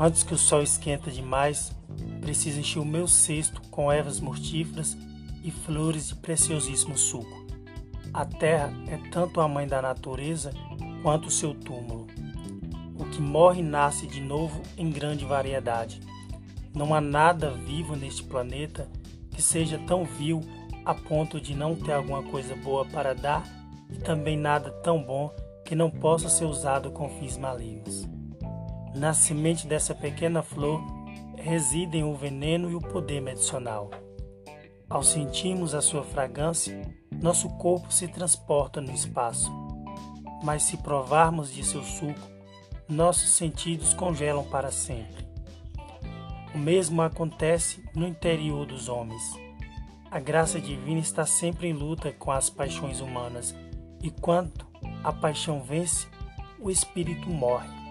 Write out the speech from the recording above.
Antes que o sol esquenta demais, preciso encher o meu cesto com ervas mortíferas e flores de preciosíssimo suco. A terra é tanto a mãe da natureza quanto o seu túmulo. O que morre nasce de novo em grande variedade. Não há nada vivo neste planeta que seja tão vil a ponto de não ter alguma coisa boa para dar e também nada tão bom que não possa ser usado com fins malignos. Na semente dessa pequena flor residem o veneno e o poder medicinal. Ao sentirmos a sua fragrância, nosso corpo se transporta no espaço. Mas se provarmos de seu suco, nossos sentidos congelam para sempre. O mesmo acontece no interior dos homens. A graça divina está sempre em luta com as paixões humanas, e quando a paixão vence, o espírito morre.